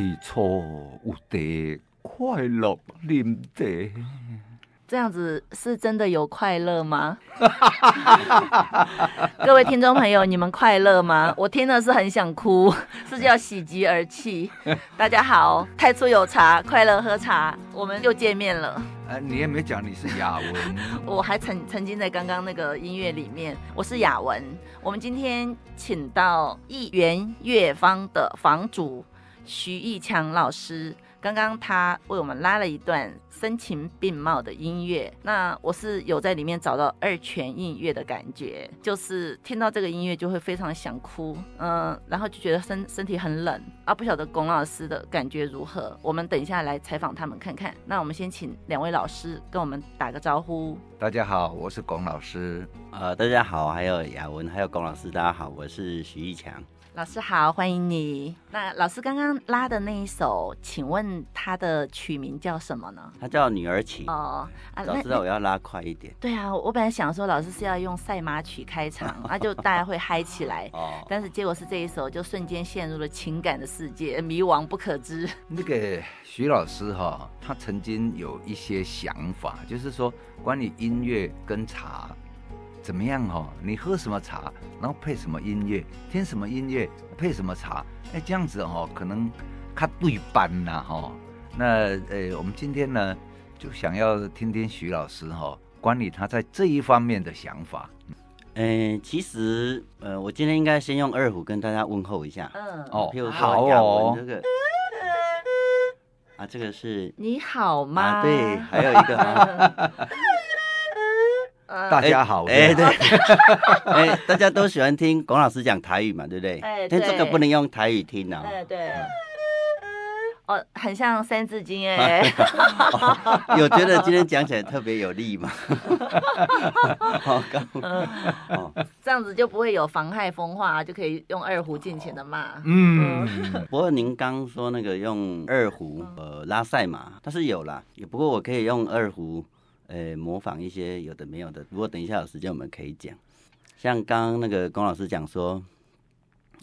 太初有得，快乐啉茶。这样子是真的有快乐吗？各位听众朋友，你们快乐吗？我听了是很想哭，是叫喜极而泣。大家好，太初有茶，快乐喝茶，我们又见面了。呃，你也没讲你是雅文，我还曾曾经在刚刚那个音乐里面，我是雅文。我们今天请到一元乐坊的房主徐义强老师。刚刚他为我们拉了一段声情并茂的音乐，那我是有在里面找到二泉映月的感觉，就是听到这个音乐就会非常想哭，嗯，然后就觉得身身体很冷啊，不晓得龚老师的感觉如何？我们等一下来采访他们看看。那我们先请两位老师跟我们打个招呼。大家好，我是龚老师。呃，大家好，还有雅文，还有龚老师，大家好，我是徐义强。老师好，欢迎你。那老师刚刚拉的那一首，请问它的曲名叫什么呢？它叫《女儿情》哦。啊，早知道我要拉快一点。对啊，我本来想说老师是要用赛马曲开场，那就大家会嗨起来。哦。但是结果是这一首，就瞬间陷入了情感的世界，迷惘不可知。那个徐老师哈，他曾经有一些想法，就是说关于音乐跟茶。怎么样哈？你喝什么茶，然后配什么音乐，听什么音乐配什么茶，哎，这样子哦，可能他对班呐哈。那呃，我们今天呢，就想要听听徐老师哈，关于他在这一方面的想法。嗯，其实呃，我今天应该先用二胡跟大家问候一下。嗯，哦，譬如说好哦，这个啊，这个是你好吗？啊，对，还有一个。大家好，哎，对，哎，大家都喜欢听龚老师讲台语嘛，对不对？哎，但这个不能用台语听啊。哎，对。哦，很像《三字经》哎。有觉得今天讲起来特别有力吗？好，这样子就不会有妨害风化，就可以用二胡尽情的骂。嗯。不过您刚说那个用二胡呃拉赛马，但是有啦，也不过我可以用二胡。呃，模仿一些有的没有的，如果等一下有时间，我们可以讲。像刚刚那个龚老师讲说，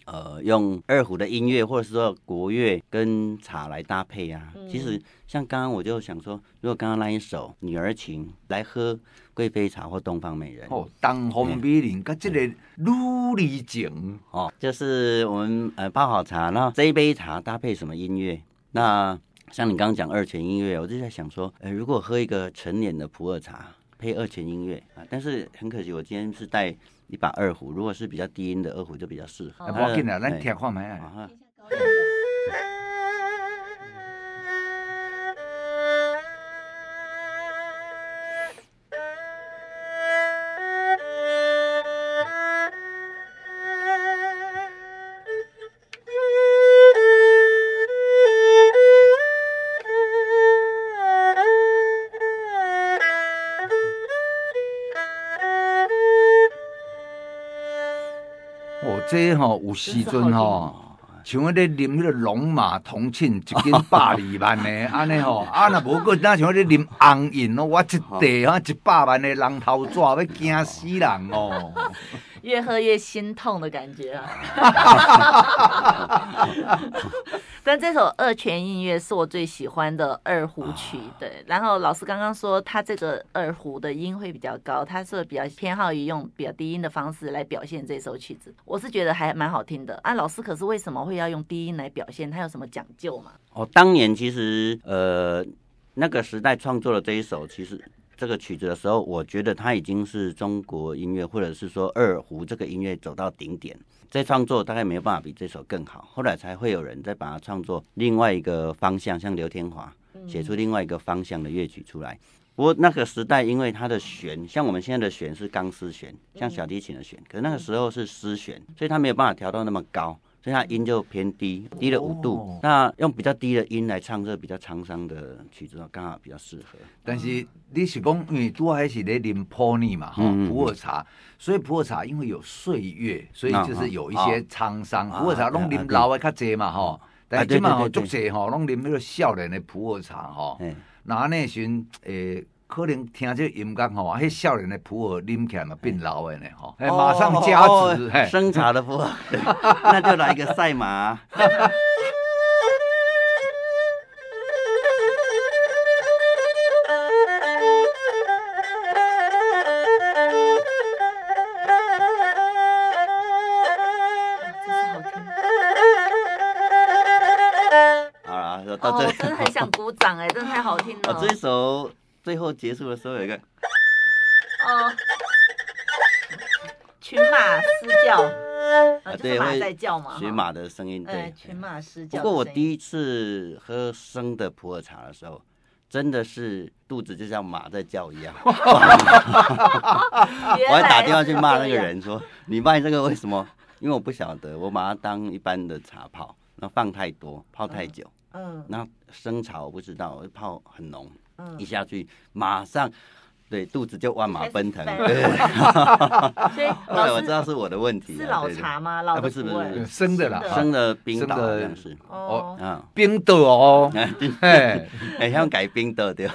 呃，用二胡的音乐或者是说国乐跟茶来搭配啊。嗯、其实像刚刚我就想说，如果刚刚那一首《女儿情》来喝贵妃茶或东方美人哦，东方美人跟这个女儿情哦，就是我们呃泡好茶，那这一杯茶搭配什么音乐？那像你刚刚讲二泉音乐，我就在想说，呃，如果喝一个陈年的普洱茶配二泉音乐啊，但是很可惜，我今天是带一把二胡，如果是比较低音的二胡就比较适合。不要紧啦，咱听看麦啊。这吼有时阵吼，像迄个啉迄个龙马同庆一斤百二万的 安尼吼，啊若无过那像迄个啉红饮哦，我一袋啊一百万的人头纸要惊死人哦。越喝越心痛的感觉啊！但这首《二泉映月》是我最喜欢的二胡曲，对。然后老师刚刚说他这个二胡的音会比较高，他是比较偏好于用比较低音的方式来表现这首曲子。我是觉得还蛮好听的啊。老师可是为什么会要用低音来表现？他有什么讲究吗？哦，当年其实呃那个时代创作的这一首，其实。这个曲子的时候，我觉得它已经是中国音乐，或者是说二胡这个音乐走到顶点。再创作大概没有办法比这首更好，后来才会有人再把它创作另外一个方向，像刘天华写出另外一个方向的乐曲出来。不过那个时代，因为它的弦像我们现在的弦是钢丝弦，像小提琴的弦，可是那个时候是丝弦，所以它没有办法调到那么高。所以它音就偏低，低了五度。哦、那用比较低的音来唱这比较沧桑的曲子，刚好比较适合。但是你是讲，因为主要还是在啉普洱嘛，哈、嗯，普洱茶。所以普洱茶因为有岁月，所以就是有一些沧桑。普洱茶拢啉老的较济嘛，哈。但是今嘛吼足济吼，拢啉那个少年的普洱茶，哈。那那时诶。可能听这音乐吼啊少年的普洱啉起来嘛变老的呢吼马上加值生茶的普洱。那就来一个赛马。好啦就到这真的很想鼓掌哎真的太好听了。啊这首最后结束的时候有一个哦，群马嘶叫，啊，对，马在叫嘛，学马的声音，对，群马嘶叫。不过我第一次喝生的普洱茶的时候，真的是肚子就像马在叫一样。我还打电话去骂那个人说：“你卖这个为什么？”因为我不晓得，我把它当一般的茶泡，然后放太多，泡太久。嗯。然后生茶我不知道，我泡很浓，一下去马上。对，肚子就万马奔腾。对，所以 我知道是我的问题。是老茶吗？老不是不是生的啦，生的冰岛好像是。哦，嗯，冰豆哦，哎，哎，像改冰岛对。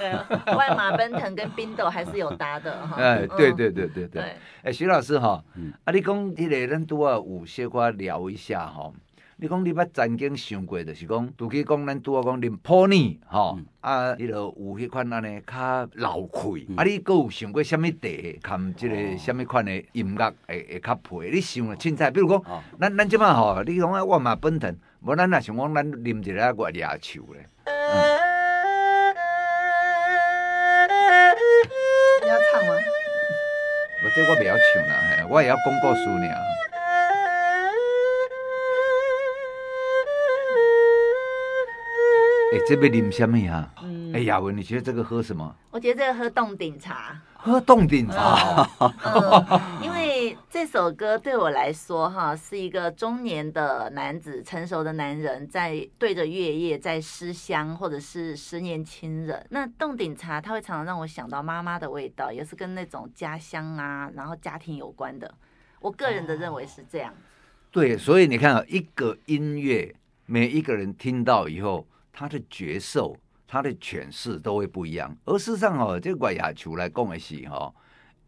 万马奔腾跟冰岛还是有搭的哈。哎，对对对对对。哎，徐老师哈，啊，你讲这个咱都要有些瓜聊一下哈。你讲你捌曾经想过，就是讲，拄去讲咱拄啊讲啉普洱，吼，啊，伊著有迄款安尼较老气，啊，你阁有想过啥物茶，含即个啥物款的音乐会会较配？你想啊，凊彩，比如讲，咱咱即摆吼，你讲啊，万马奔腾，无咱若想讲，咱啉一个月牙树咧。你要唱吗？我这我袂晓唱啦，我会晓讲故事尔。哎，这边啉什么呀？哎呀，文，你觉得这个喝什么？我觉得这个喝冻顶茶。喝冻顶茶。因为这首歌对我来说，哈，是一个中年的男子，成熟的男人，在对着月夜，在思乡，或者是思念亲人。那冻顶茶，它会常常让我想到妈妈的味道，也是跟那种家乡啊，然后家庭有关的。我个人的认为是这样。对，所以你看啊，一个音乐，每一个人听到以后。他的角色，他的诠释都会不一样。而事实上哦，这个月牙树来讲的是哦，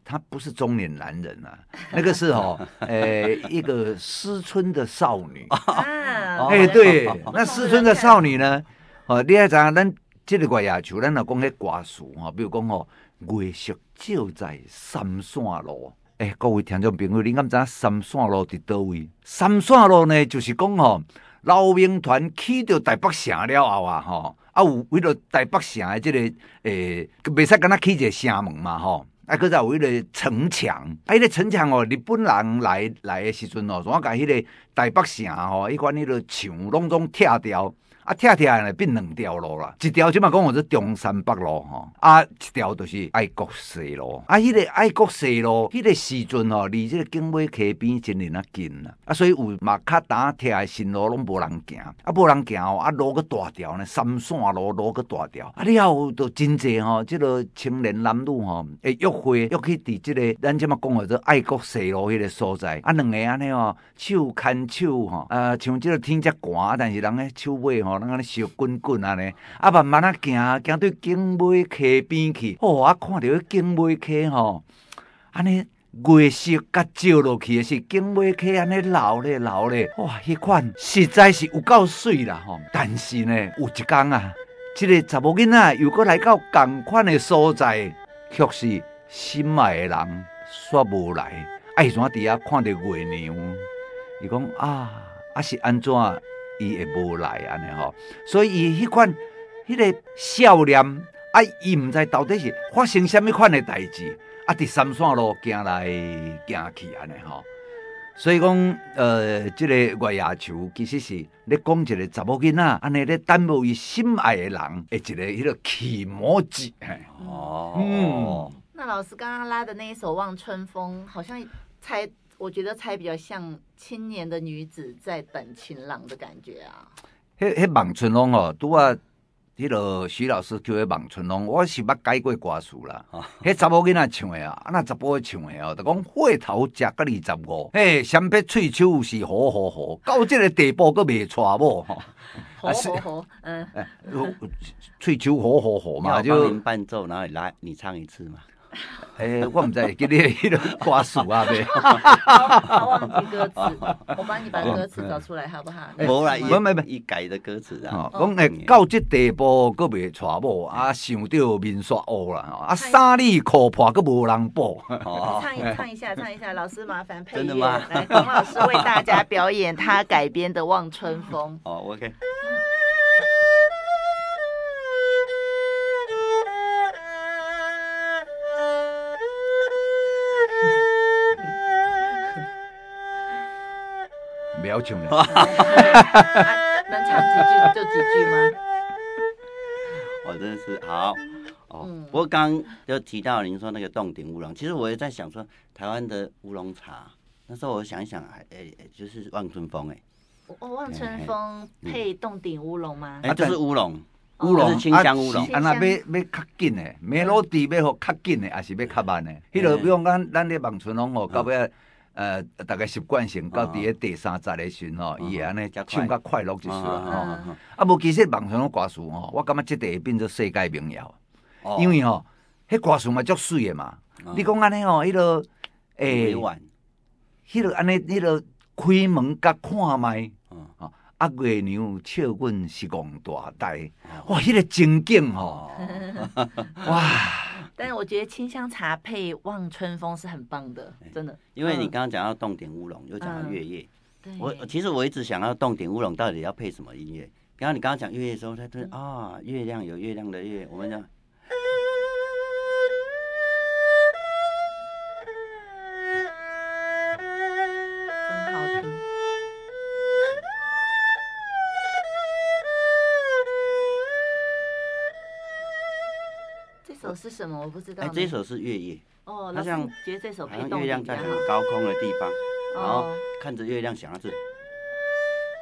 他不是中年男人啊，那个是哦，呃，一个思春的少女。哎，对，那思春的少女呢？哦，你还知影咱这个月牙树，咱若讲迄歌词哈，比如讲哦，月色照在三线路。哎，各位听众朋友，你敢知三线路伫倒位？三线路呢，就是讲哦。老兵团去到台北城了后啊，吼，啊有为了台北城的这个诶，袂使敢若去一个城门嘛，吼，啊，搁再有迄个城墙，啊，迄个城墙哦，日本人来来的时阵哦，怎啊甲迄个台北城吼，迄款迄个墙拢总拆掉。啊，拆拆来变两条路啦，一条即嘛讲我是中山北路吼，啊，一条就是爱国西路，啊，迄个爱国西路，迄个时阵吼，离这个景美溪边真哩那近啦，啊，所以有嘛较胆拆的新路拢无人行，啊，无人行哦，啊，路个大条呢，三线路路个大条，啊，了后都真济吼，即个青年男女吼，会约会约去伫即个咱即嘛讲的这爱国西路迄个所在，啊，两个安尼哦，手牵手吼，啊，像即个天遮寒，但是人诶手尾吼。咱安尼烧滚滚安尼，啊慢慢啊行，行对景美溪边去，哦，啊看到景美溪吼，安尼月色甲照落去的是景美溪安尼流咧流咧，哇，迄款实在是有够水啦吼！但是呢，有一工啊，即、个查某囡仔又阁来到共款的所在，却是心爱的人煞无来，爱怎伫遐看着月娘，伊讲啊，啊是安怎？伊会无来安尼吼，所以伊迄款迄个笑脸，啊，伊毋知到底是发生什么款的代志，啊，伫三线路行来行去安尼吼，所以讲，呃，即、这个月牙树其实是咧讲一个查某囡仔，安尼咧耽误伊心爱的人，诶，一个迄个启蒙剂。哦，嗯，那老师刚刚拉的那一首《望春风》，好像才。我觉得才比较像青年的女子在等情郎的感觉啊。迄迄望春风哦，拄啊，迄个徐老师叫迄望春风，我是捌改过歌词啦。迄查某囡仔唱的啊，啊那查甫唱的哦，就讲岁头食到二十五，嘿，先别喙手是好好好，到这个地步阁未娶某吼。好 好好，嗯，喙手好好好嘛，就伴奏，然后来你唱一次嘛。诶，我唔知，记你迄个歌词啊，对。好，忘记歌词，我帮你把歌词找出来，好不好？无啦，唔唔唔，伊改的歌词啊。讲诶，到这地步，阁未娶某，啊，想到面煞乌啦，啊，衫里裤破，阁无人补。唱一 唱一下，唱一下，老师麻烦配乐。真的吗？来，董老师为大家表演他改编的《望春风》。哦，OK。要求呢。能唱几句就几句吗？我 真是好哦。嗯、不过刚刚就提到您说那个洞顶乌龙，其实我也在想说，台湾的乌龙茶，那时候我想一想，哎、欸、哎，就是望春风哎。哦，望春风配洞顶乌龙吗？哎、欸，就是乌龙，乌龙是清香乌龙。啊，那要要较紧的，梅洛蒂要好较紧的，还是要较慢的？迄个比如咱咱咧望春风哦，到尾呃，大概习惯性到伫咧第三十个时吼，伊会安尼唱较快乐就是啦吼。啊，无其实网上的歌词吼，我感觉即个会变做世界名谣，因为吼，迄歌词嘛足水的嘛。你讲安尼吼，迄个诶，迄个安尼，迄个开门甲看麦。啊，月娘笑阮是戆大呆，哇，迄个情景吼，哇！但是我觉得清香茶配望春风是很棒的，真的。因为你刚刚讲到洞顶乌龙，又讲到月夜，我其实我一直想要洞顶乌龙到底要配什么音乐？刚刚你刚刚讲月夜的时候，他说啊，月亮有月亮的月，我们讲。是什么？我不知道。哎，这首是月夜。哦，那像觉得这首配月亮在很高空的地方，然后看着月亮想到自己，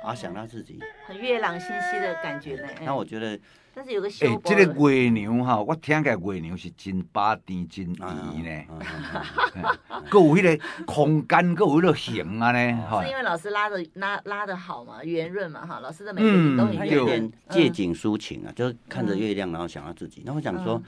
啊，想到自己，很月朗星稀的感觉呢。那我觉得，但是有个哎，这个月娘哈，我听起来月娘是真巴甜真甜呢。够有迄个空间，够有迄个形啊呢。是因为老师拉的拉拉的好嘛，圆润嘛哈。老师的每个字都很圆润。有点借景抒情啊，就是看着月亮，然后想到自己。那我想说。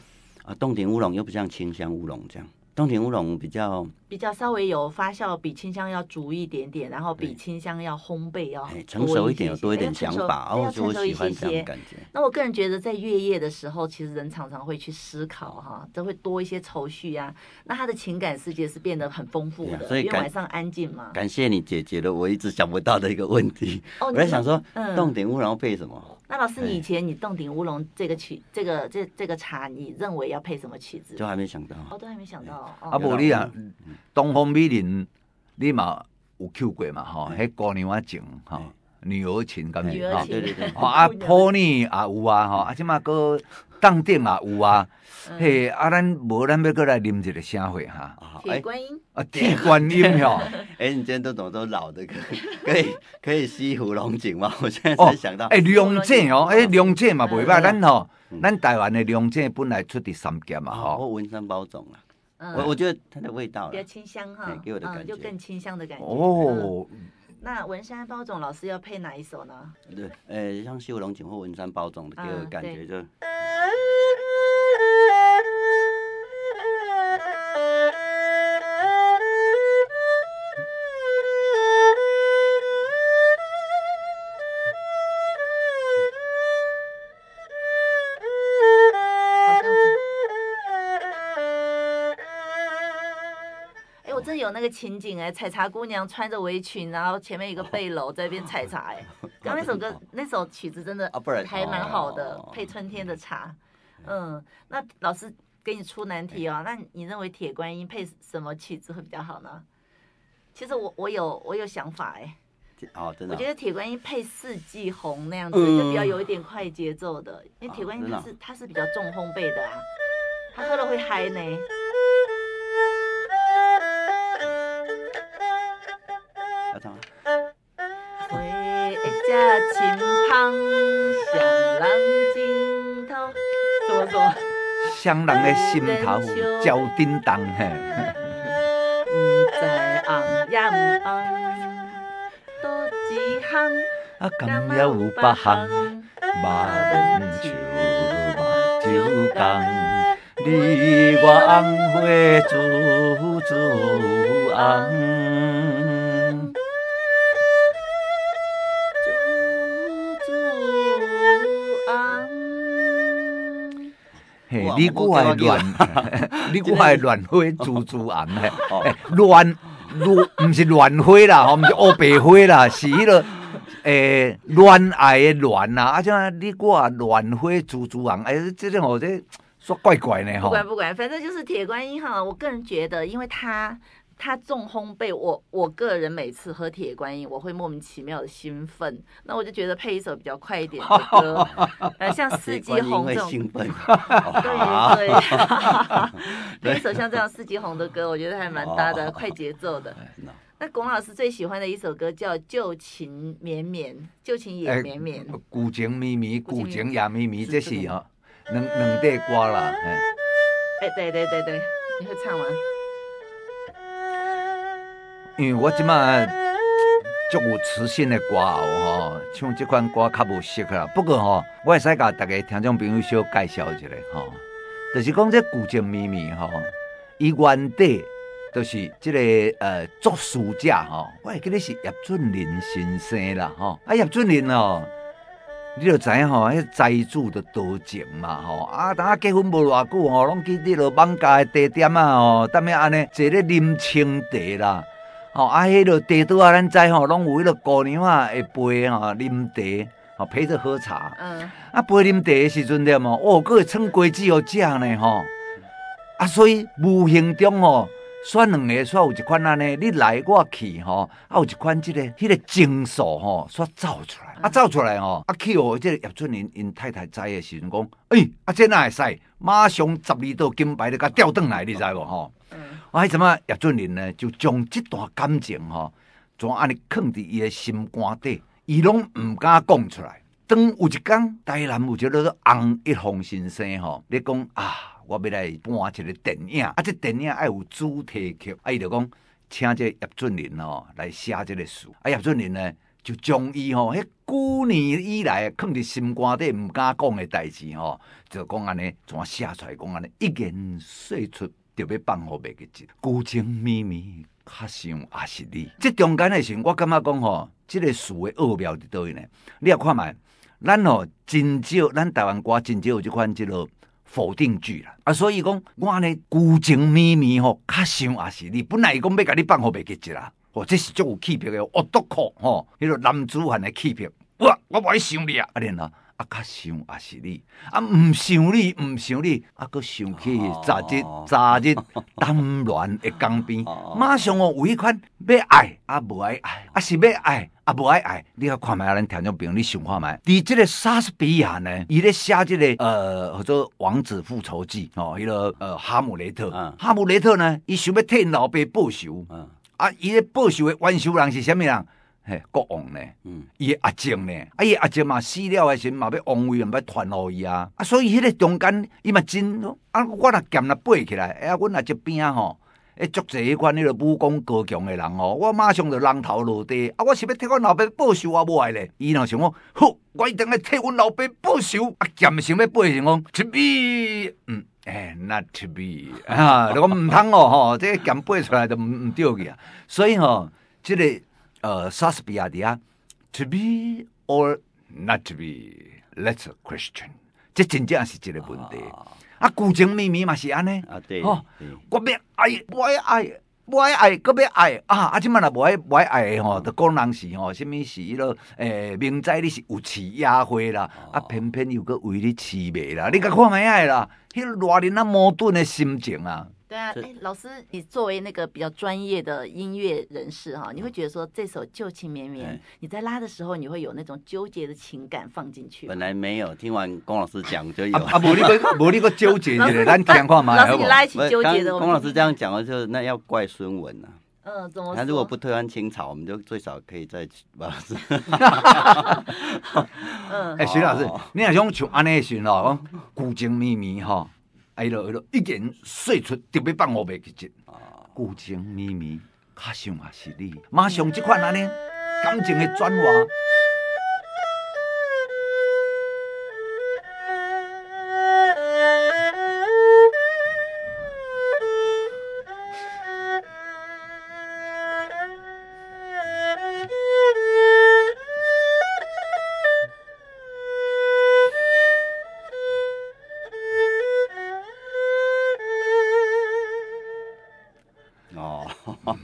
啊，洞庭乌龙又不像清香乌龙这样，洞庭乌龙比较比较稍微有发酵，比清香要足一点点，然后比清香要烘焙要成熟一点，有多一点想法，然后就喜欢这样感觉。那我个人觉得，在月夜的时候，其实人常常会去思考哈，都会多一些愁绪啊。那他的情感世界是变得很丰富的，所以晚上安静嘛。感谢你解决了我一直想不到的一个问题。我在想说，洞庭乌龙配什么？那老师，你以前你洞顶乌龙这个曲，这个这这个茶，你认为要配什么曲子？都还没想到。哦，都还没想到。啊，无你啊，东方美人，你嘛有 Q 过嘛？吼，迄姑娘啊情，吼，女儿情，咁样哈。对对对。啊，普呢也有啊，吼，啊，即嘛个冻顶也有啊。嘿，啊，咱无咱要过来啉一个啥会哈？铁观音。啊，铁观音哟。哎，你今天都懂都老的，可可以可以西湖龙井吗？我现在才想到。哎，龙井哦，哎，龙井嘛袂歹，咱吼，咱台湾的龙井本来出伫三甲嘛，吼。我文山包种啊，我我觉得它的味道比较清香哈，给我的感觉就更清香的感觉。哦。那文山包总老师要配哪一首呢？对，哎，像西湖龙井或文山包总的，给我感觉就。有个情景哎，采茶姑娘穿着围裙，然后前面一个背篓在那边采茶哎。刚那首歌那首曲子真的还蛮好的，配春天的茶。嗯，那老师给你出难题哦，那你认为铁观音配什么曲子会比较好呢？其实我我有我有想法哎。哦，真的。我觉得铁观音配四季红那样子就比较有一点快节奏的，因为铁观音它是它是比较重烘焙的啊，它喝了会嗨呢。双人的心头鸟叮当嘿。多一项。啊，甘也有八项，马门秋马酒缸，你我红花煮煮红。你我爱乱，你我爱乱花 猪猪红 诶，乱乱，唔是乱花啦，吼，唔是乌白花啦，是迄个诶恋爱的乱呐，啊，像你我乱花猪猪红，哎，这种我，这说怪怪呢吼。不管不管，反正就是铁观音哈，我个人觉得，因为它他重烘焙，我我个人每次喝铁观音，我会莫名其妙的兴奋。那我就觉得配一首比较快一点的歌，呃，像四季红这种，兴奋，对对，配一首像这样四季红的歌，我觉得还蛮搭的，快节奏的。那龚老师最喜欢的一首歌叫《旧情绵绵》，旧情也绵绵，旧情绵绵，旧情也绵绵，这是哈两两对歌啦。哎，对对对对，你会唱吗？因为我即马足有磁性的歌喉吼，唱这款歌较无适合啦。不过吼，我会使甲大家听众朋友小介绍一下吼，就是讲这旧情绵绵吼，伊原底就是这个呃作词者吼，我会记得是叶俊麟先生啦吼。啊叶俊麟哦，你就知影吼，迄财主的多情嘛吼。啊，等下结婚无偌久吼，拢去伫落艋舺的地点啊吼，当面安尼坐咧啉青茶啦。哦，啊，迄个茶桌啊，咱知吼，拢有迄个姑娘啊，会陪吼啉茶，吼陪着喝茶。嗯。啊，陪啉茶的时阵点哦，哦，佫会创果子互食呢，吼。啊，所以无形中吼，选两个煞有一款安尼，你来我去吼，啊，有一款即个迄个情愫吼，煞走出来。啊，走出来吼，啊，去哦，即个叶春林因太太知的时阵讲，诶，啊，这哪会使？马上十二道金牌就甲调转来，你知无吼？啊，迄阵啊，叶俊麟呢，就将即段感情吼，怎安尼藏伫伊的心肝底，伊拢毋敢讲出来。当有一天，台南有一个红一红先生吼，咧讲啊，我要来搬一个电影，啊，这电影爱有主题曲，啊，伊就讲请这叶俊麟哦来写这个词。啊，叶俊麟呢，就将伊吼，迄旧年以来藏伫心肝底毋敢讲的代志吼，就讲安尼怎写出来，讲安尼一言说出。就要放互袂记住，旧情绵绵，较想也是你。这中间的时候，我感觉讲吼，这个词的奥妙伫倒位呢？你也看觅，咱吼真少，咱台湾歌真少有这款这个否定句啦。啊，所以讲我呢，孤情绵绵吼，较想也是你。本来伊讲要甲你放互袂记者啦，哦，这是足有气魄的，恶毒酷吼，迄个男子汉的气魄。哇，我无爱想你啊，啊，然后。啊，较想也是你，啊，毋想你，毋想你，啊，佫想起昨日昨日 谈恋的江边，马上哦有一款要爱啊，无爱爱，啊是要爱啊，无爱爱，你看看觅，咱听众朋友，你想看觅？伫即个莎士比亚呢，伊咧写即个呃，叫做《王子复仇记》哦，迄个呃，哈姆雷特，哈姆雷特呢，伊想要替老爸报仇，啊，伊咧报仇的冤仇人是啥物人？嘿，国王呢？嗯，伊阿静呢？啊，伊阿静嘛死了的时嘛要王位，嘛要传互伊啊！啊，所以迄个中间，伊嘛真啊，我若剑若背起来，哎呀，阮若这边吼，诶，足侪迄款迄个武功高强的人吼，我马上就人头落地啊！我是要替阮老爸报仇啊，无爱咧！伊若想讲，好，我一定来替阮老爸报仇。啊，剑想要背，想讲，to be，嗯，诶，not to be，啊，你讲毋通哦，吼，这个剑背出来就毋毋对去啊！所以吼，这个。呃，莎士比亚底下，to be or not to be，that's a question。这真正是一个问题。啊，旧情秘密嘛是安尼。啊，对。哦，我要爱，我爱爱，我爱爱，搁要爱啊！啊，即满若无爱，无爱爱吼，就讲人是吼，什物是迄个诶，明知你是有恃野花啦，啊，偏偏又搁为你痴迷啦，你甲看觅爱啦，迄个偌人啊矛盾的心情啊。对啊，哎，老师，你作为那个比较专业的音乐人士哈，你会觉得说这首旧情绵绵，你在拉的时候，你会有那种纠结的情感放进去？本来没有，听完龚老师讲就有。啊，无你个，无你个纠结的，咱听看嘛。老师，你拉一起纠结的。龚老师这样讲的就是那要怪孙文啊。嗯，怎么？他如果不推翻清朝，我们就最少可以再老师。嗯。哎，徐老师，你也想像安尼时哦，古情绵绵哈。哎咯哎咯，一言说出特别放我袂记住，故情绵绵，较想也是你，马上即款安尼感情的转化。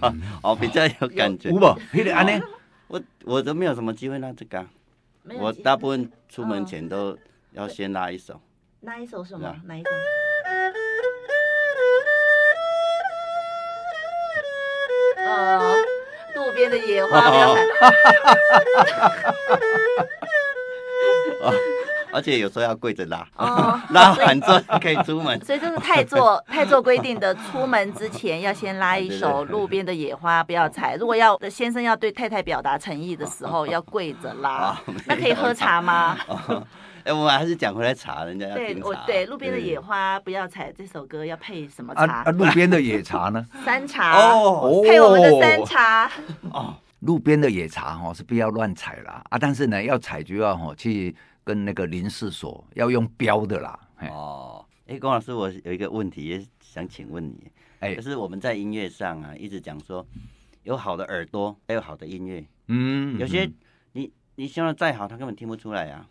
哦，比较有感觉。有无？迄个安尼，我我都没有什么机会拉这个。我大部分出门前都要先拉一首。拉一首什么？哪一首？呃，路边的野花。哦，而且有时候要跪着拉，哦，拉完之后可以出门。所以就是太座太座规定的，出门之前要先拉一首路边的野花不要采。如果要先生要对太太表达诚意的时候，要跪着拉。那可以喝茶吗？哎，我们还是讲回来茶，人家要对，我对路边的野花不要采这首歌要配什么茶？啊，路边的野茶呢？山茶哦，配我们的山茶哦。路边的野茶哈是不要乱采啦啊，但是呢要采就要哈去跟那个林试所要用标的啦。哦，哎，龚老师，我有一个问题也想请问你，哎，就是我们在音乐上啊一直讲说有好的耳朵，还有好的音乐，嗯，有些你你修的再好，他根本听不出来啊。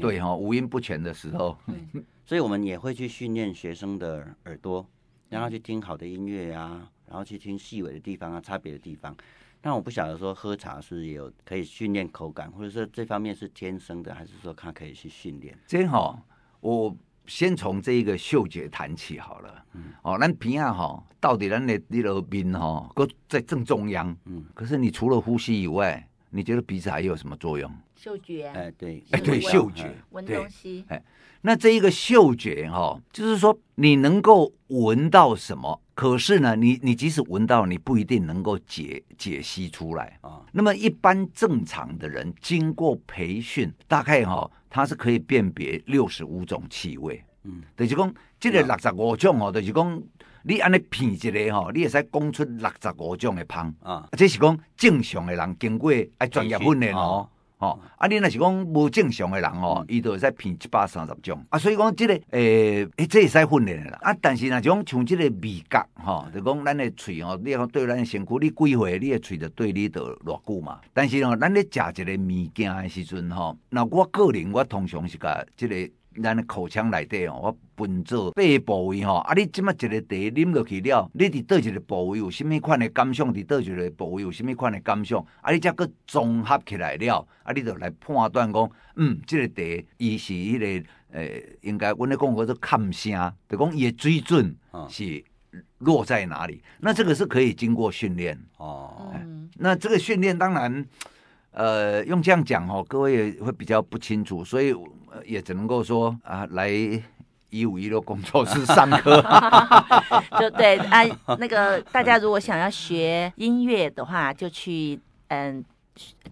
对哈，五音不全的时候，所以我们也会去训练学生的耳朵，让他去听好的音乐啊，然后去听细微的地方啊，差别的地方。但我不晓得说喝茶是也有可以训练口感，或者说这方面是天生的，还是说他可以去训练？真好，我先从这一个嗅觉谈起好了。嗯，哦，咱平啊哈，到底咱的那个鼻哈，搁在正中央。嗯，可是你除了呼吸以外，你觉得鼻子还有什么作用？嗅觉，哎，对，哎，对，嗅觉，闻东西，哎，那这一个嗅觉哈，就是说你能够闻到什么，可是呢，你你即使闻到，你不一定能够解解析出来啊。那么一般正常的人，经过培训，大概哈，他是可以辨别六十五种气味。嗯，就是讲这个六十五种哦，就是讲。你安尼品一个吼，你会使讲出六十五种的香啊！这是讲正常的人经过爱专业训练哦，哦，啊，你若是讲无正常诶人哦，伊就会使骗一百三十种啊。所以讲即个诶，诶、欸，这会使训练诶啦。啊，但是若种像即个味觉吼，就讲咱诶喙哦，你讲对咱诶身躯，你几岁，你诶喙就对你就偌久嘛。但是哦，咱咧食一个物件诶时阵吼，那我个人我通常是甲即个。咱的口腔内底哦，我分做八个部位吼，啊，你即马一个茶啉落去了，你伫倒一个部位有啥物款的感想？伫倒一个部位有啥物款的感想？啊，你则个综合起来了，啊，你就来判断讲，嗯，即、这个茶伊是迄、那个诶、呃，应该阮咧讲叫做看声，就讲伊的水准是落在哪里？那这个是可以经过训练哦、哎。那这个训练当然。呃，用这样讲哦，各位会比较不清楚，所以也只能够说啊，来一五一六工作室上课，就对啊，那个大家如果想要学音乐的话，就去嗯。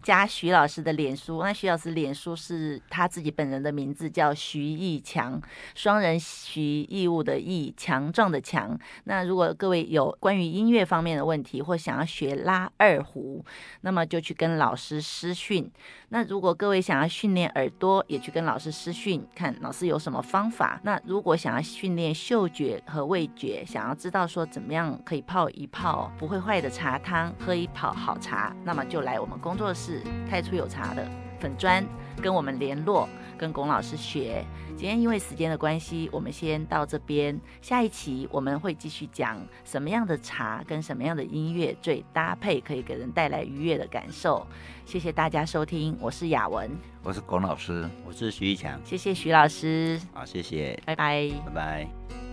加徐老师的脸书，那徐老师脸书是他自己本人的名字，叫徐义强，双人徐义务的义，强壮的强。那如果各位有关于音乐方面的问题，或想要学拉二胡，那么就去跟老师私讯。那如果各位想要训练耳朵，也去跟老师私讯，看老师有什么方法。那如果想要训练嗅觉和味觉，想要知道说怎么样可以泡一泡不会坏的茶汤，喝一泡好茶，那么就来我们公作室太初有茶的粉砖跟我们联络，跟龚老师学。今天因为时间的关系，我们先到这边。下一期我们会继续讲什么样的茶跟什么样的音乐最搭配，可以给人带来愉悦的感受。谢谢大家收听，我是雅文，我是龚老师，我是徐一强。谢谢徐老师，好，谢谢，拜拜，拜拜。